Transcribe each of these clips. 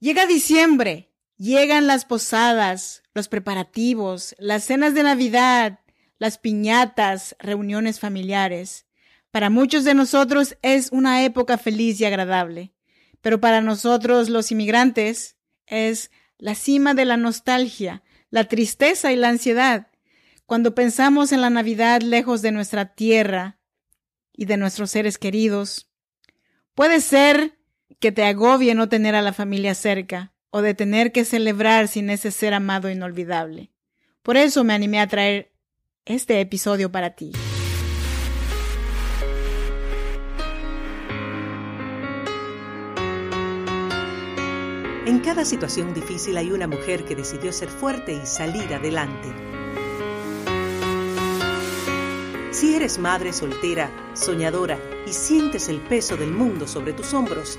Llega diciembre, llegan las posadas, los preparativos, las cenas de Navidad, las piñatas, reuniones familiares. Para muchos de nosotros es una época feliz y agradable, pero para nosotros los inmigrantes es la cima de la nostalgia, la tristeza y la ansiedad. Cuando pensamos en la Navidad lejos de nuestra tierra y de nuestros seres queridos, puede ser que te agobie no tener a la familia cerca o de tener que celebrar sin ese ser amado inolvidable. Por eso me animé a traer este episodio para ti. En cada situación difícil hay una mujer que decidió ser fuerte y salir adelante. Si eres madre soltera, soñadora y sientes el peso del mundo sobre tus hombros,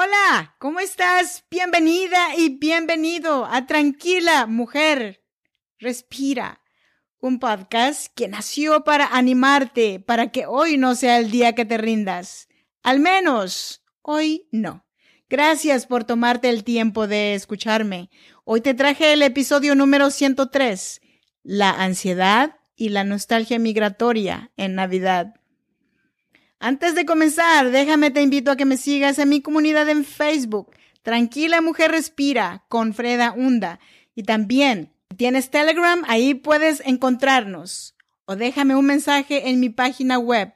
Hola, ¿cómo estás? Bienvenida y bienvenido a Tranquila Mujer. Respira. Un podcast que nació para animarte, para que hoy no sea el día que te rindas. Al menos, hoy no. Gracias por tomarte el tiempo de escucharme. Hoy te traje el episodio número 103, la ansiedad y la nostalgia migratoria en Navidad. Antes de comenzar, déjame te invito a que me sigas en mi comunidad en Facebook, Tranquila Mujer Respira, con Freda Hunda. Y también, si tienes Telegram, ahí puedes encontrarnos. O déjame un mensaje en mi página web,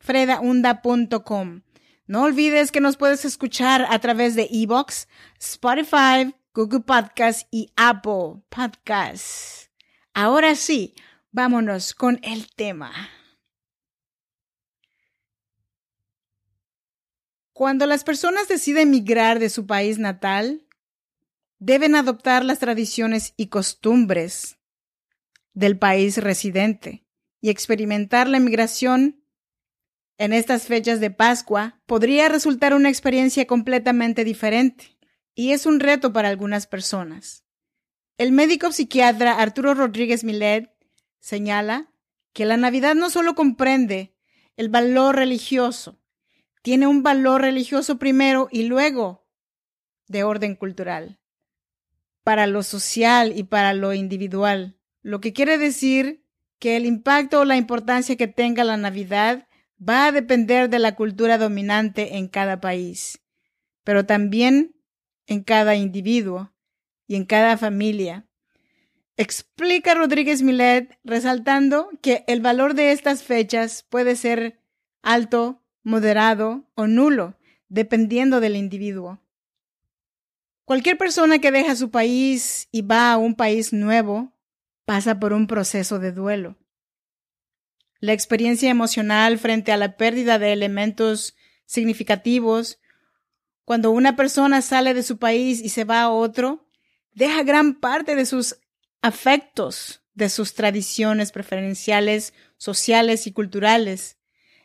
fredaunda.com. No olvides que nos puedes escuchar a través de Evox, Spotify, Google Podcast y Apple Podcasts. Ahora sí, vámonos con el tema. Cuando las personas deciden migrar de su país natal, deben adoptar las tradiciones y costumbres del país residente y experimentar la migración en estas fechas de Pascua podría resultar una experiencia completamente diferente y es un reto para algunas personas. El médico psiquiatra Arturo Rodríguez Milet señala que la Navidad no solo comprende el valor religioso, tiene un valor religioso primero y luego de orden cultural, para lo social y para lo individual, lo que quiere decir que el impacto o la importancia que tenga la Navidad va a depender de la cultura dominante en cada país, pero también en cada individuo y en cada familia. Explica Rodríguez Milet resaltando que el valor de estas fechas puede ser alto moderado o nulo, dependiendo del individuo. Cualquier persona que deja su país y va a un país nuevo pasa por un proceso de duelo. La experiencia emocional frente a la pérdida de elementos significativos, cuando una persona sale de su país y se va a otro, deja gran parte de sus afectos, de sus tradiciones preferenciales, sociales y culturales,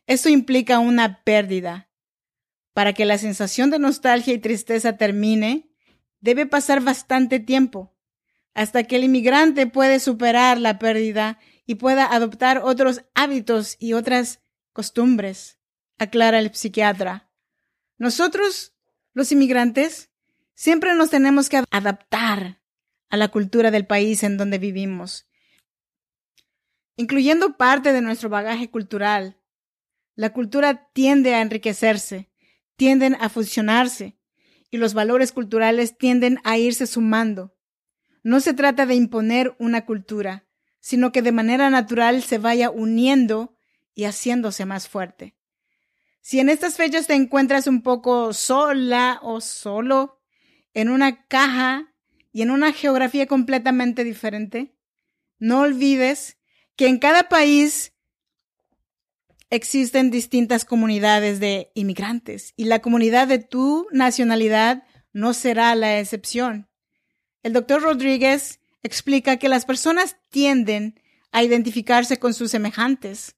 esto implica una pérdida. Para que la sensación de nostalgia y tristeza termine, debe pasar bastante tiempo, hasta que el inmigrante puede superar la pérdida y pueda adoptar otros hábitos y otras costumbres, aclara el psiquiatra. Nosotros, los inmigrantes, siempre nos tenemos que adaptar a la cultura del país en donde vivimos, incluyendo parte de nuestro bagaje cultural, la cultura tiende a enriquecerse, tienden a fusionarse y los valores culturales tienden a irse sumando. No se trata de imponer una cultura, sino que de manera natural se vaya uniendo y haciéndose más fuerte. Si en estas fechas te encuentras un poco sola o solo, en una caja y en una geografía completamente diferente, no olvides que en cada país existen distintas comunidades de inmigrantes y la comunidad de tu nacionalidad no será la excepción. El doctor Rodríguez explica que las personas tienden a identificarse con sus semejantes.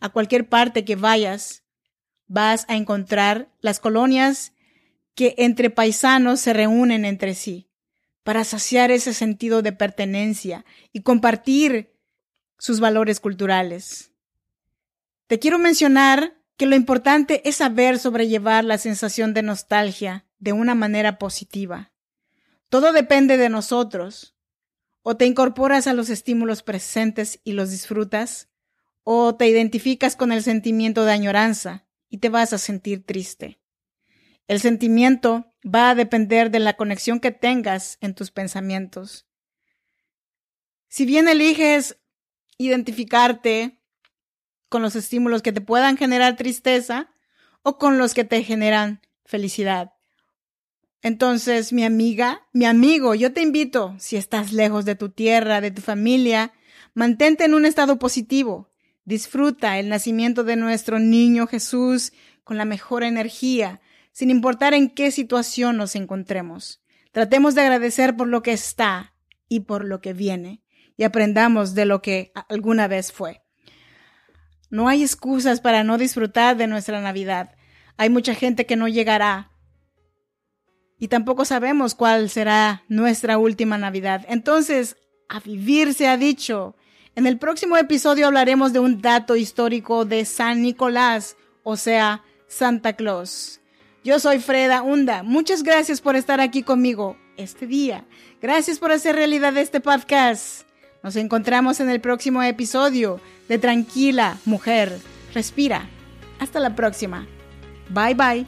A cualquier parte que vayas, vas a encontrar las colonias que entre paisanos se reúnen entre sí para saciar ese sentido de pertenencia y compartir sus valores culturales. Te quiero mencionar que lo importante es saber sobrellevar la sensación de nostalgia de una manera positiva. Todo depende de nosotros. O te incorporas a los estímulos presentes y los disfrutas, o te identificas con el sentimiento de añoranza y te vas a sentir triste. El sentimiento va a depender de la conexión que tengas en tus pensamientos. Si bien eliges identificarte con los estímulos que te puedan generar tristeza o con los que te generan felicidad. Entonces, mi amiga, mi amigo, yo te invito, si estás lejos de tu tierra, de tu familia, mantente en un estado positivo. Disfruta el nacimiento de nuestro niño Jesús con la mejor energía, sin importar en qué situación nos encontremos. Tratemos de agradecer por lo que está y por lo que viene y aprendamos de lo que alguna vez fue. No hay excusas para no disfrutar de nuestra Navidad. Hay mucha gente que no llegará. Y tampoco sabemos cuál será nuestra última Navidad. Entonces, a vivir se ha dicho. En el próximo episodio hablaremos de un dato histórico de San Nicolás, o sea, Santa Claus. Yo soy Freda Hunda. Muchas gracias por estar aquí conmigo este día. Gracias por hacer realidad este podcast. Nos encontramos en el próximo episodio de Tranquila, mujer. Respira. Hasta la próxima. Bye bye.